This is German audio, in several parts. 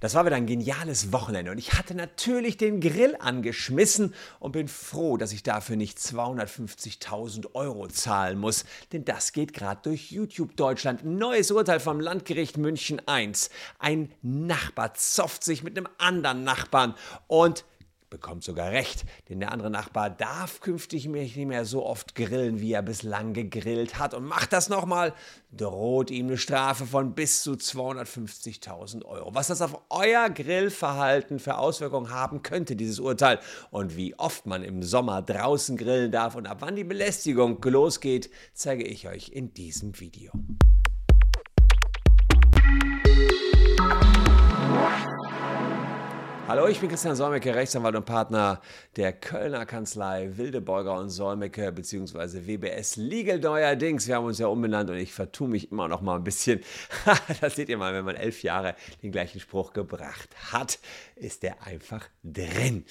Das war wieder ein geniales Wochenende und ich hatte natürlich den Grill angeschmissen und bin froh, dass ich dafür nicht 250.000 Euro zahlen muss, denn das geht gerade durch YouTube Deutschland. Neues Urteil vom Landgericht München I. Ein Nachbar zofft sich mit einem anderen Nachbarn und bekommt sogar recht, denn der andere Nachbar darf künftig nicht mehr so oft grillen, wie er bislang gegrillt hat. Und macht das nochmal, droht ihm eine Strafe von bis zu 250.000 Euro. Was das auf euer Grillverhalten für Auswirkungen haben könnte, dieses Urteil, und wie oft man im Sommer draußen grillen darf und ab wann die Belästigung losgeht, zeige ich euch in diesem Video. Hallo, ich bin Christian Solmecke, Rechtsanwalt und Partner der Kölner Kanzlei Wildebeuger und Solmecke bzw. WBS Legal neuerdings. Wir haben uns ja umbenannt und ich vertue mich immer noch mal ein bisschen. das seht ihr mal, wenn man elf Jahre den gleichen Spruch gebracht hat, ist der einfach drin.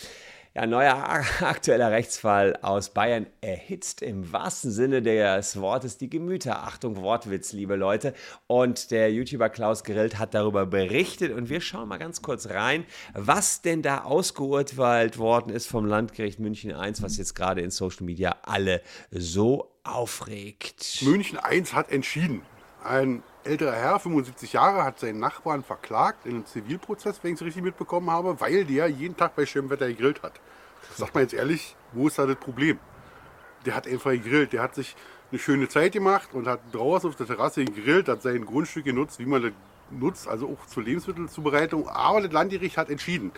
Ja, neuer aktueller Rechtsfall aus Bayern erhitzt im wahrsten Sinne des Wortes die Gemüter. Achtung, Wortwitz, liebe Leute. Und der YouTuber Klaus Grillt hat darüber berichtet und wir schauen mal ganz kurz rein, was denn da ausgeurteilt worden ist vom Landgericht München I, was jetzt gerade in Social Media alle so aufregt. München I hat entschieden. Ein älterer Herr, 75 Jahre, hat seinen Nachbarn verklagt in einem Zivilprozess, wenn ich es richtig mitbekommen habe, weil der jeden Tag bei schönem Wetter gegrillt hat. Sagt man jetzt ehrlich, wo ist da das Problem? Der hat einfach gegrillt, der hat sich eine schöne Zeit gemacht und hat draußen auf der Terrasse gegrillt, hat sein Grundstück genutzt, wie man das nutzt, also auch zur Lebensmittelzubereitung. Aber das Landgericht hat entschieden.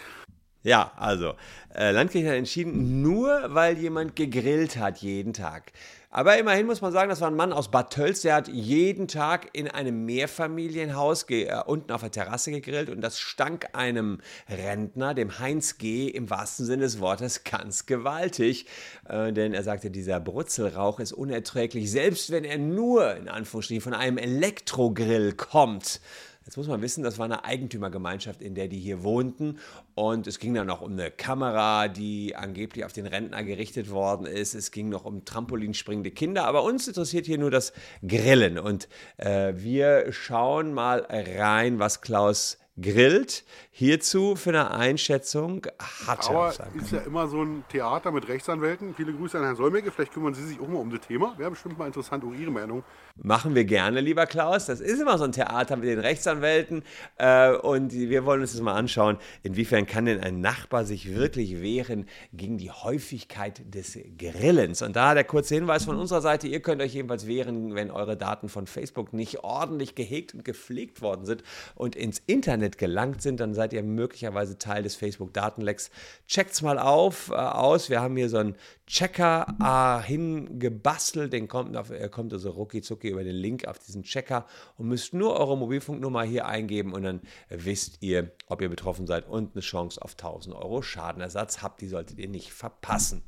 Ja, also, äh, Landgericht hat entschieden, nur weil jemand gegrillt hat jeden Tag. Aber immerhin muss man sagen, das war ein Mann aus Bad Tölz, der hat jeden Tag in einem Mehrfamilienhaus äh, unten auf der Terrasse gegrillt und das stank einem Rentner, dem Heinz G., im wahrsten Sinne des Wortes ganz gewaltig. Äh, denn er sagte, dieser Brutzelrauch ist unerträglich, selbst wenn er nur in Anführungsstrichen von einem Elektrogrill kommt. Jetzt muss man wissen, das war eine Eigentümergemeinschaft, in der die hier wohnten. Und es ging dann noch um eine Kamera, die angeblich auf den Rentner gerichtet worden ist. Es ging noch um trampolinspringende Kinder. Aber uns interessiert hier nur das Grillen. Und äh, wir schauen mal rein, was Klaus grillt. Hierzu für eine Einschätzung hat Aber ist ja immer so ein Theater mit Rechtsanwälten. Viele Grüße an Herrn Solmecke. Vielleicht kümmern Sie sich auch mal um das Thema. Wäre bestimmt mal interessant, auch Ihre Meinung. Machen wir gerne, lieber Klaus. Das ist immer so ein Theater mit den Rechtsanwälten. Äh, und wir wollen uns das mal anschauen, inwiefern kann denn ein Nachbar sich wirklich wehren gegen die Häufigkeit des Grillens. Und da der kurze Hinweis von unserer Seite, ihr könnt euch jedenfalls wehren, wenn eure Daten von Facebook nicht ordentlich gehegt und gepflegt worden sind und ins Internet Internet gelangt sind, dann seid ihr möglicherweise Teil des Facebook-Datenlecks. Checkt's mal auf, äh, aus. Wir haben hier so einen Checker äh, hingebastelt. Den kommt, auf, kommt also rucki über den Link auf diesen Checker und müsst nur eure Mobilfunknummer hier eingeben und dann wisst ihr, ob ihr betroffen seid und eine Chance auf 1000 Euro Schadenersatz habt. Die solltet ihr nicht verpassen.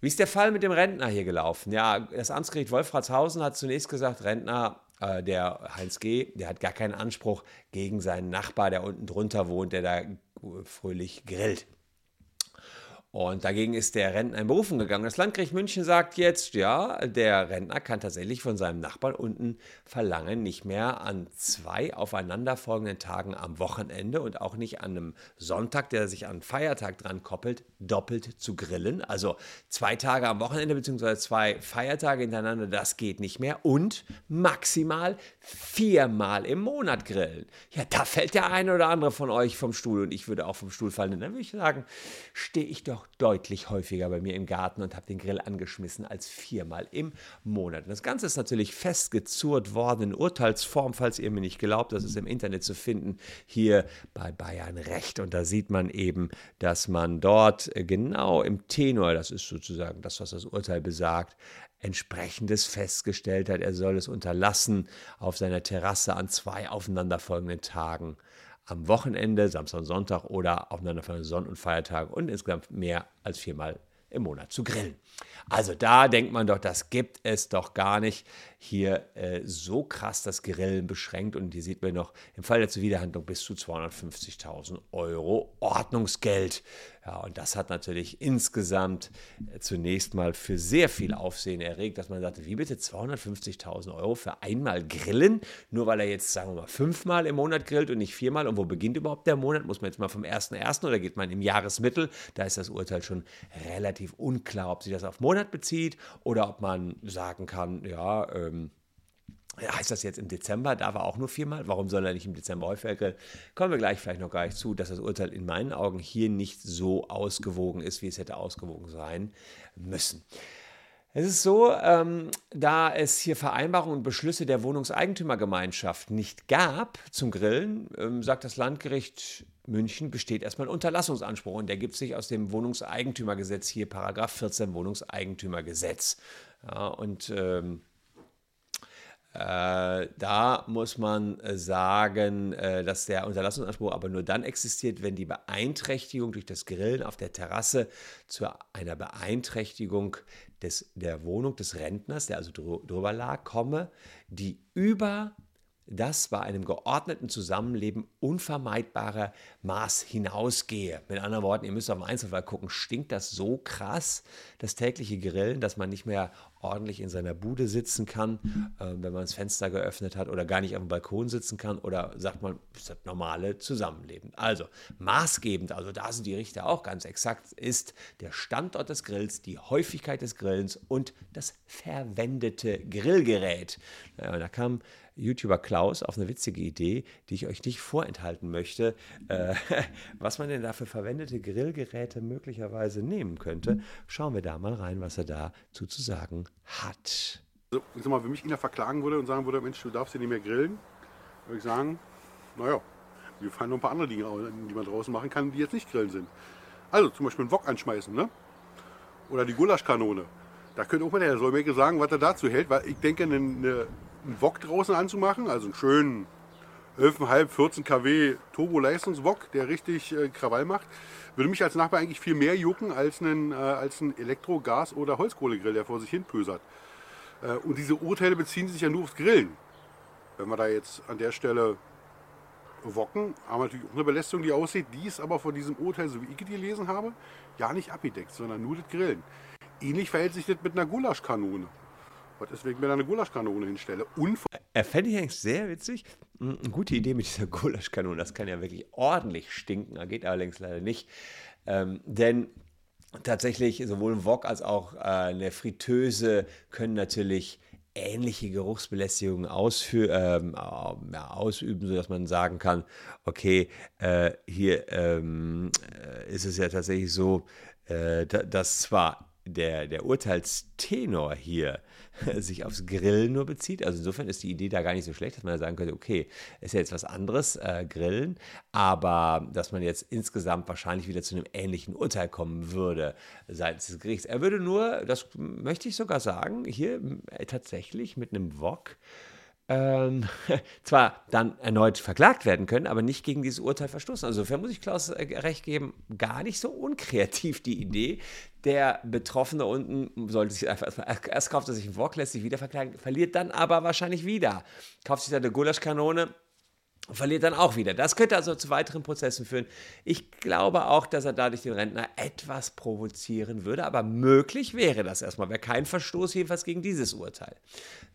Wie ist der Fall mit dem Rentner hier gelaufen? Ja, das Amtsgericht Wolfratshausen hat zunächst gesagt, Rentner äh, der Heinz G., der hat gar keinen Anspruch gegen seinen Nachbar, der unten drunter wohnt, der da fröhlich grillt. Und dagegen ist der Rentner in Berufung gegangen. Das Landgericht München sagt jetzt, ja, der Rentner kann tatsächlich von seinem Nachbarn unten verlangen, nicht mehr an zwei aufeinanderfolgenden Tagen am Wochenende und auch nicht an einem Sonntag, der sich an Feiertag dran koppelt, doppelt zu grillen. Also zwei Tage am Wochenende bzw. zwei Feiertage hintereinander, das geht nicht mehr. Und maximal viermal im Monat grillen. Ja, da fällt der eine oder andere von euch vom Stuhl und ich würde auch vom Stuhl fallen. dann würde ich sagen, stehe ich doch deutlich häufiger bei mir im Garten und habe den Grill angeschmissen als viermal im Monat. Das Ganze ist natürlich festgezurrt worden in Urteilsform, falls ihr mir nicht glaubt, das ist im Internet zu finden, hier bei Bayern Recht. Und da sieht man eben, dass man dort genau im Tenor, das ist sozusagen das, was das Urteil besagt, entsprechendes festgestellt hat. Er soll es unterlassen, auf seiner Terrasse an zwei aufeinanderfolgenden Tagen am Wochenende, Samstag und Sonntag oder aufeinanderfolgenden Sonn- und Feiertagen und insgesamt mehr als viermal im Monat zu grillen. Also da denkt man doch, das gibt es doch gar nicht. Hier äh, so krass das Grillen beschränkt und hier sieht man noch im Fall der Zuwiderhandlung bis zu 250.000 Euro Ordnungsgeld. Ja, und das hat natürlich insgesamt äh, zunächst mal für sehr viel Aufsehen erregt, dass man sagte, wie bitte 250.000 Euro für einmal Grillen, nur weil er jetzt, sagen wir mal, fünfmal im Monat grillt und nicht viermal. Und wo beginnt überhaupt der Monat? Muss man jetzt mal vom 1.1. oder geht man im Jahresmittel? Da ist das Urteil schon relativ unklar, ob sich das auf Monat bezieht oder ob man sagen kann, ja, ähm, heißt das jetzt im Dezember, da war auch nur viermal, warum soll er nicht im Dezember häufiger grillen? Kommen wir gleich vielleicht noch gar nicht zu, dass das Urteil in meinen Augen hier nicht so ausgewogen ist, wie es hätte ausgewogen sein müssen. Es ist so, ähm, da es hier Vereinbarungen und Beschlüsse der Wohnungseigentümergemeinschaft nicht gab zum Grillen, ähm, sagt das Landgericht München, besteht erstmal ein Unterlassungsanspruch und der gibt sich aus dem Wohnungseigentümergesetz hier, Paragraph 14 Wohnungseigentümergesetz. Ja, und ähm, äh, da muss man äh, sagen, äh, dass der Unterlassungsanspruch aber nur dann existiert, wenn die Beeinträchtigung durch das Grillen auf der Terrasse zu einer Beeinträchtigung des, der Wohnung des Rentners, der also drüber lag, komme, die über das bei einem geordneten Zusammenleben unvermeidbare Maß hinausgehe. Mit anderen Worten, ihr müsst auf den Einzelfall gucken, stinkt das so krass, das tägliche Grillen, dass man nicht mehr ordentlich in seiner Bude sitzen kann, äh, wenn man das Fenster geöffnet hat oder gar nicht auf dem Balkon sitzen kann oder sagt man, ist das normale Zusammenleben. Also maßgebend, also da sind die Richter auch ganz exakt, ist der Standort des Grills, die Häufigkeit des Grillens und das verwendete Grillgerät. Ja, da kam YouTuber Klaus auf eine witzige Idee, die ich euch nicht vorenthalten möchte, äh, was man denn da für verwendete Grillgeräte möglicherweise nehmen könnte. Schauen wir da mal rein, was er dazu zu sagen hat. Also, ich sag mal, wenn mich einer verklagen würde und sagen würde, Mensch, du darfst hier nicht mehr grillen, würde ich sagen, naja, mir fallen noch ein paar andere Dinge, die man draußen machen kann, die jetzt nicht grillen sind. Also zum Beispiel einen Wok anschmeißen, ne? Oder die Gulaschkanone. Da könnte auch mal der Solmecke sagen, was er dazu hält, weil ich denke, eine einen Wok draußen anzumachen, also einen schönen 11,5, 14 kW Turbo-Leistungswok, der richtig äh, Krawall macht, würde mich als Nachbar eigentlich viel mehr jucken als ein, äh, als ein Elektro-, Gas- oder Holzkohlegrill, der vor sich hin pösert. Äh, und diese Urteile beziehen sich ja nur aufs Grillen. Wenn wir da jetzt an der Stelle wocken, haben wir natürlich auch eine Belästigung, die aussieht. Die ist aber von diesem Urteil, so wie ich die gelesen habe, ja nicht abgedeckt, sondern nur das Grillen. Ähnlich verhält sich das mit einer Gulaschkanone. Was ist, wenn ich mir da eine Gulaschkanone hinstelle? er fände ich eigentlich sehr witzig. Hm, eine gute Idee mit dieser Gulaschkanone. Das kann ja wirklich ordentlich stinken. Da geht allerdings leider nicht. Ähm, denn tatsächlich sowohl ein Wok als auch äh, eine Fritteuse können natürlich ähnliche Geruchsbelästigungen ähm, ja, ausüben, sodass man sagen kann, okay, äh, hier ähm, äh, ist es ja tatsächlich so, äh, dass zwar der, der Urteilstenor hier sich aufs Grillen nur bezieht. Also insofern ist die Idee da gar nicht so schlecht, dass man ja sagen könnte, okay, ist ja jetzt was anderes, äh, Grillen, aber dass man jetzt insgesamt wahrscheinlich wieder zu einem ähnlichen Urteil kommen würde seitens des Gerichts. Er würde nur, das möchte ich sogar sagen, hier äh, tatsächlich mit einem Wok ähm, zwar dann erneut verklagt werden können, aber nicht gegen dieses Urteil verstoßen. Also insofern muss ich Klaus äh, recht geben, gar nicht so unkreativ die Idee. Der Betroffene unten sollte sich einfach erst kauft er sich einen Wok, lässt sich wieder verklagen, verliert dann aber wahrscheinlich wieder. Kauft sich da eine Gulaschkanone, verliert dann auch wieder. Das könnte also zu weiteren Prozessen führen. Ich glaube auch, dass er dadurch den Rentner etwas provozieren würde, aber möglich wäre das erstmal. Wäre kein Verstoß jedenfalls gegen dieses Urteil,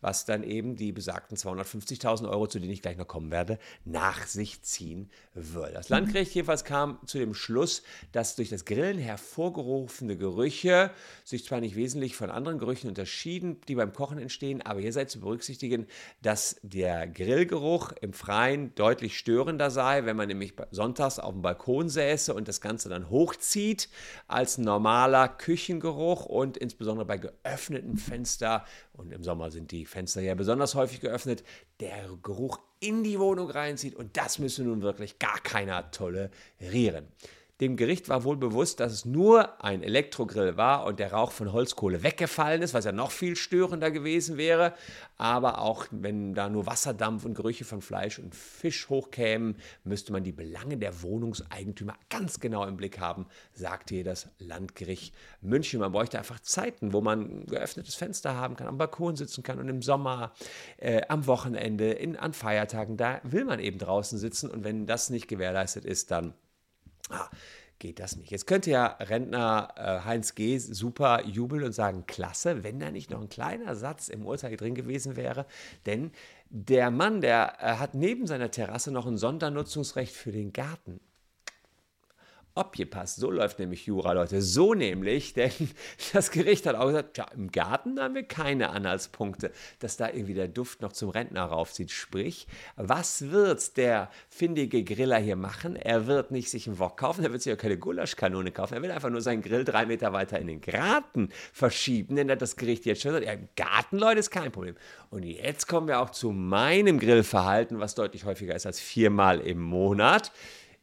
was dann eben die besagten 250.000 Euro, zu denen ich gleich noch kommen werde, nach sich ziehen würde. Das Landgericht jedenfalls kam zu dem Schluss, dass durch das Grillen hervorgerufene Gerüche sich zwar nicht wesentlich von anderen Gerüchen unterschieden, die beim Kochen entstehen, aber hier sei zu berücksichtigen, dass der Grillgeruch im Freien deutlich störender sei, wenn man nämlich sonntags auf dem Balkon säße und das Ganze dann hochzieht, als normaler Küchengeruch und insbesondere bei geöffneten Fenstern, und im Sommer sind die Fenster ja besonders häufig geöffnet, der Geruch in die Wohnung reinzieht und das müsse nun wirklich gar keiner tolerieren. Dem Gericht war wohl bewusst, dass es nur ein Elektrogrill war und der Rauch von Holzkohle weggefallen ist, was ja noch viel störender gewesen wäre. Aber auch wenn da nur Wasserdampf und Gerüche von Fleisch und Fisch hochkämen, müsste man die Belange der Wohnungseigentümer ganz genau im Blick haben, sagte hier das Landgericht München. Man bräuchte einfach Zeiten, wo man ein geöffnetes Fenster haben kann, am Balkon sitzen kann und im Sommer, äh, am Wochenende, in, an Feiertagen, da will man eben draußen sitzen und wenn das nicht gewährleistet ist, dann Ah, geht das nicht. Jetzt könnte ja Rentner äh, Heinz G. super jubeln und sagen, klasse, wenn da nicht noch ein kleiner Satz im Urteil drin gewesen wäre, denn der Mann, der äh, hat neben seiner Terrasse noch ein Sondernutzungsrecht für den Garten abgepasst. So läuft nämlich Jura, Leute. So nämlich, denn das Gericht hat auch gesagt, tja, im Garten haben wir keine Anhaltspunkte, dass da irgendwie der Duft noch zum Rentner raufzieht. Sprich, was wird der findige Griller hier machen? Er wird nicht sich einen Wok kaufen, er wird sich auch keine Gulaschkanone kaufen, er will einfach nur seinen Grill drei Meter weiter in den Garten verschieben, denn das Gericht jetzt schon sagt, ja, im Garten, Leute, ist kein Problem. Und jetzt kommen wir auch zu meinem Grillverhalten, was deutlich häufiger ist als viermal im Monat.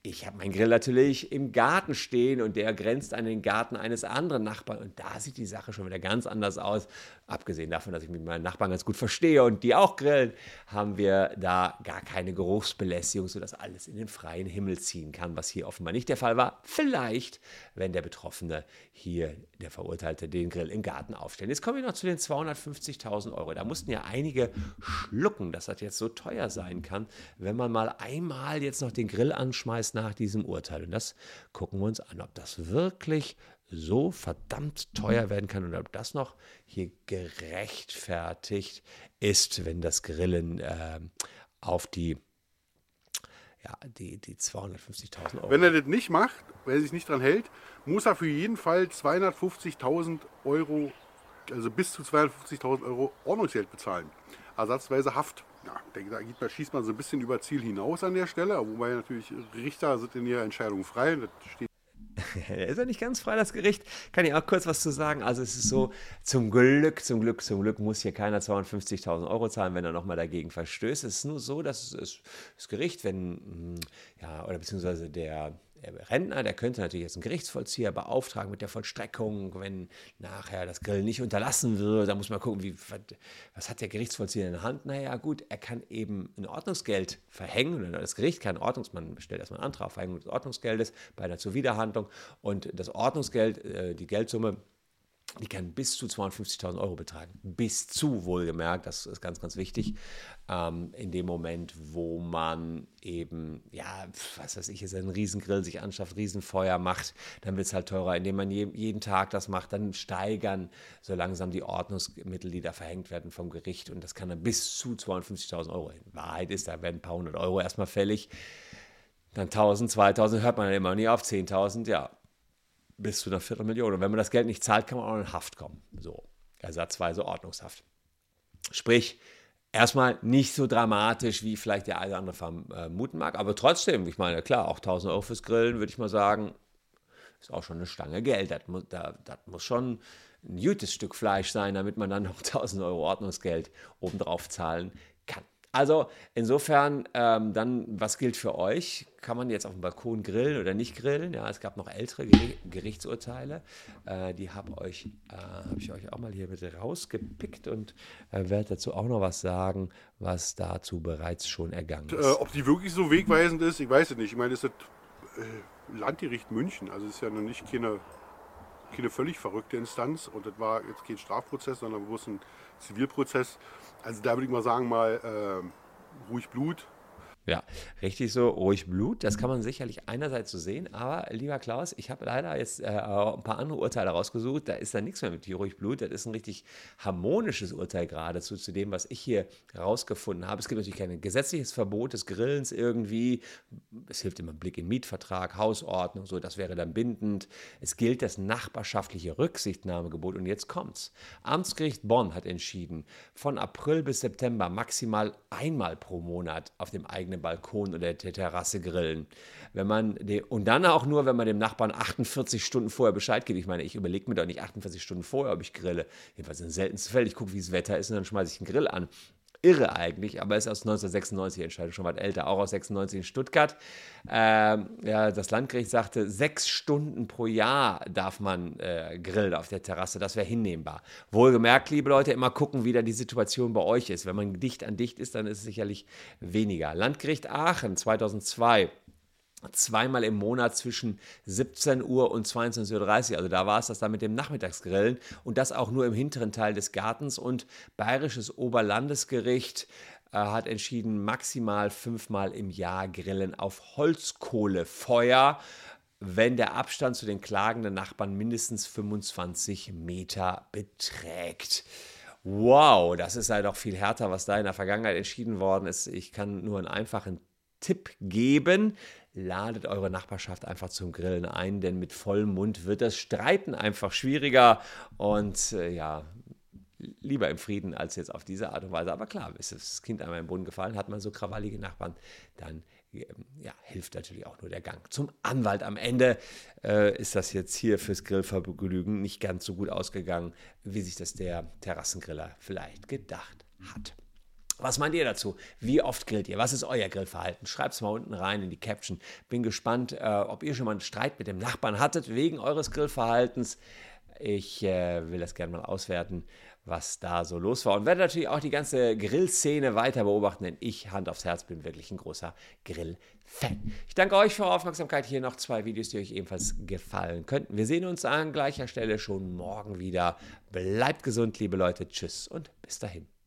Ich habe meinen Grill natürlich im Garten stehen und der grenzt an den Garten eines anderen Nachbarn. Und da sieht die Sache schon wieder ganz anders aus. Abgesehen davon, dass ich mit meinen Nachbarn ganz gut verstehe und die auch grillen, haben wir da gar keine Geruchsbelästigung, sodass alles in den freien Himmel ziehen kann, was hier offenbar nicht der Fall war. Vielleicht, wenn der Betroffene hier, der Verurteilte, den Grill im Garten aufstellt. Jetzt kommen wir noch zu den 250.000 Euro. Da mussten ja einige schlucken, dass das jetzt so teuer sein kann, wenn man mal einmal jetzt noch den Grill anschmeißt nach diesem Urteil. Und das gucken wir uns an, ob das wirklich so verdammt teuer werden kann und ob das noch hier gerechtfertigt ist, wenn das Grillen äh, auf die ja, die, die 250.000 Euro. Wenn er das nicht macht, wenn er sich nicht dran hält, muss er für jeden Fall 250.000 Euro, also bis zu 250.000 Euro Ordnungsgeld bezahlen. Ersatzweise Haft. Ja, da geht man, schießt man so ein bisschen über Ziel hinaus an der Stelle, wobei natürlich Richter sind in ihrer Entscheidung frei. Das steht ist ja nicht ganz frei, das Gericht. Kann ich auch kurz was zu sagen. Also es ist so, zum Glück, zum Glück, zum Glück muss hier keiner 250.000 Euro zahlen, wenn er nochmal dagegen verstößt. Es ist nur so, dass es, das Gericht, wenn, hm, ja, oder beziehungsweise der, der Rentner, der könnte natürlich jetzt einen Gerichtsvollzieher beauftragen mit der Vollstreckung, wenn nachher das Grill nicht unterlassen wird. Da muss man gucken, wie, was hat der Gerichtsvollzieher in der Hand? Naja, gut, er kann eben ein Ordnungsgeld verhängen. Das Gericht kann Ordnungsmann stellt erstmal einen Antrag auf Verhängung des Ordnungsgeldes bei einer Zuwiderhandlung. Und das Ordnungsgeld, äh, die Geldsumme, die kann bis zu 250.000 Euro betragen. Bis zu, wohlgemerkt, das ist ganz, ganz wichtig. Ähm, in dem Moment, wo man eben, ja, was weiß ich, jetzt einen Riesengrill sich anschafft, Riesenfeuer macht, dann wird es halt teurer. Indem man je, jeden Tag das macht, dann steigern so langsam die Ordnungsmittel, die da verhängt werden vom Gericht. Und das kann dann bis zu 250.000 Euro. In Wahrheit ist, da werden ein paar hundert Euro erstmal fällig. Dann 1000, 2000 hört man dann immer nie auf, 10.000, ja, bis zu einer Viertelmillion. Und wenn man das Geld nicht zahlt, kann man auch in Haft kommen. So, ersatzweise Ordnungshaft. Sprich, erstmal nicht so dramatisch, wie vielleicht der eine oder andere vermuten mag, aber trotzdem, ich meine, klar, auch 1000 Euro fürs Grillen, würde ich mal sagen, ist auch schon eine Stange Geld. Das muss, das, das muss schon ein gutes Stück Fleisch sein, damit man dann noch 1000 Euro Ordnungsgeld obendrauf zahlen kann. Also insofern, ähm, dann, was gilt für euch? Kann man jetzt auf dem Balkon grillen oder nicht grillen? Ja, es gab noch ältere Gerichtsurteile. Äh, die habe äh, hab ich euch auch mal hier bitte rausgepickt und äh, werde dazu auch noch was sagen, was dazu bereits schon ergangen ist. Äh, ob die wirklich so wegweisend ist, ich weiß es nicht. Ich meine, das ist das äh, Landgericht München. Also es ist ja noch nicht keine, keine völlig verrückte Instanz. Und das war jetzt kein Strafprozess, sondern bewusst ein Zivilprozess. Also da würde ich mal sagen, mal äh, ruhig Blut. Ja, richtig so, ruhig Blut. Das kann man sicherlich einerseits so sehen, aber lieber Klaus, ich habe leider jetzt äh, ein paar andere Urteile rausgesucht. Da ist da nichts mehr mit ruhig Blut. Das ist ein richtig harmonisches Urteil geradezu zu dem, was ich hier rausgefunden habe. Es gibt natürlich kein gesetzliches Verbot des Grillens irgendwie. Es hilft immer ein Blick in Mietvertrag, Hausordnung, so, das wäre dann bindend. Es gilt das nachbarschaftliche Rücksichtnahmegebot und jetzt kommt's. Amtsgericht Bonn hat entschieden, von April bis September maximal einmal pro Monat auf dem eigenen eigenen Balkon oder der Terrasse grillen. Wenn man und dann auch nur, wenn man dem Nachbarn 48 Stunden vorher Bescheid gibt. Ich meine, ich überlege mir doch nicht 48 Stunden vorher, ob ich grille. Jedenfalls in seltensten Fällen. Ich gucke, wie das Wetter ist und dann schmeiße ich einen Grill an. Irre eigentlich, aber ist aus 1996 Entscheidung schon was älter, auch aus 96 in Stuttgart. Ähm, ja, das Landgericht sagte, sechs Stunden pro Jahr darf man äh, grillen auf der Terrasse, das wäre hinnehmbar. Wohlgemerkt, liebe Leute, immer gucken, wie da die Situation bei euch ist. Wenn man dicht an dicht ist, dann ist es sicherlich weniger. Landgericht Aachen 2002 zweimal im Monat zwischen 17 Uhr und 22.30 Uhr. Also da war es das dann mit dem Nachmittagsgrillen und das auch nur im hinteren Teil des Gartens. Und Bayerisches Oberlandesgericht äh, hat entschieden, maximal fünfmal im Jahr grillen auf Holzkohlefeuer. wenn der Abstand zu den klagenden Nachbarn mindestens 25 Meter beträgt. Wow, das ist halt auch viel härter, was da in der Vergangenheit entschieden worden ist. Ich kann nur einen einfachen Tipp geben. Ladet eure Nachbarschaft einfach zum Grillen ein, denn mit vollem Mund wird das Streiten einfach schwieriger. Und äh, ja, lieber im Frieden als jetzt auf diese Art und Weise. Aber klar, ist das Kind einmal im Boden gefallen, hat man so krawallige Nachbarn, dann ähm, ja, hilft natürlich auch nur der Gang zum Anwalt. Am Ende äh, ist das jetzt hier fürs Grillvergnügen nicht ganz so gut ausgegangen, wie sich das der Terrassengriller vielleicht gedacht hat. Was meint ihr dazu? Wie oft grillt ihr? Was ist euer Grillverhalten? Schreibt es mal unten rein in die Caption. Bin gespannt, äh, ob ihr schon mal einen Streit mit dem Nachbarn hattet wegen eures Grillverhaltens. Ich äh, will das gerne mal auswerten was da so los war. Und werde natürlich auch die ganze Grillszene weiter beobachten, denn ich, Hand aufs Herz, bin wirklich ein großer Grill-Fan. Ich danke euch für eure Aufmerksamkeit. Hier noch zwei Videos, die euch ebenfalls gefallen könnten. Wir sehen uns an gleicher Stelle schon morgen wieder. Bleibt gesund, liebe Leute. Tschüss und bis dahin.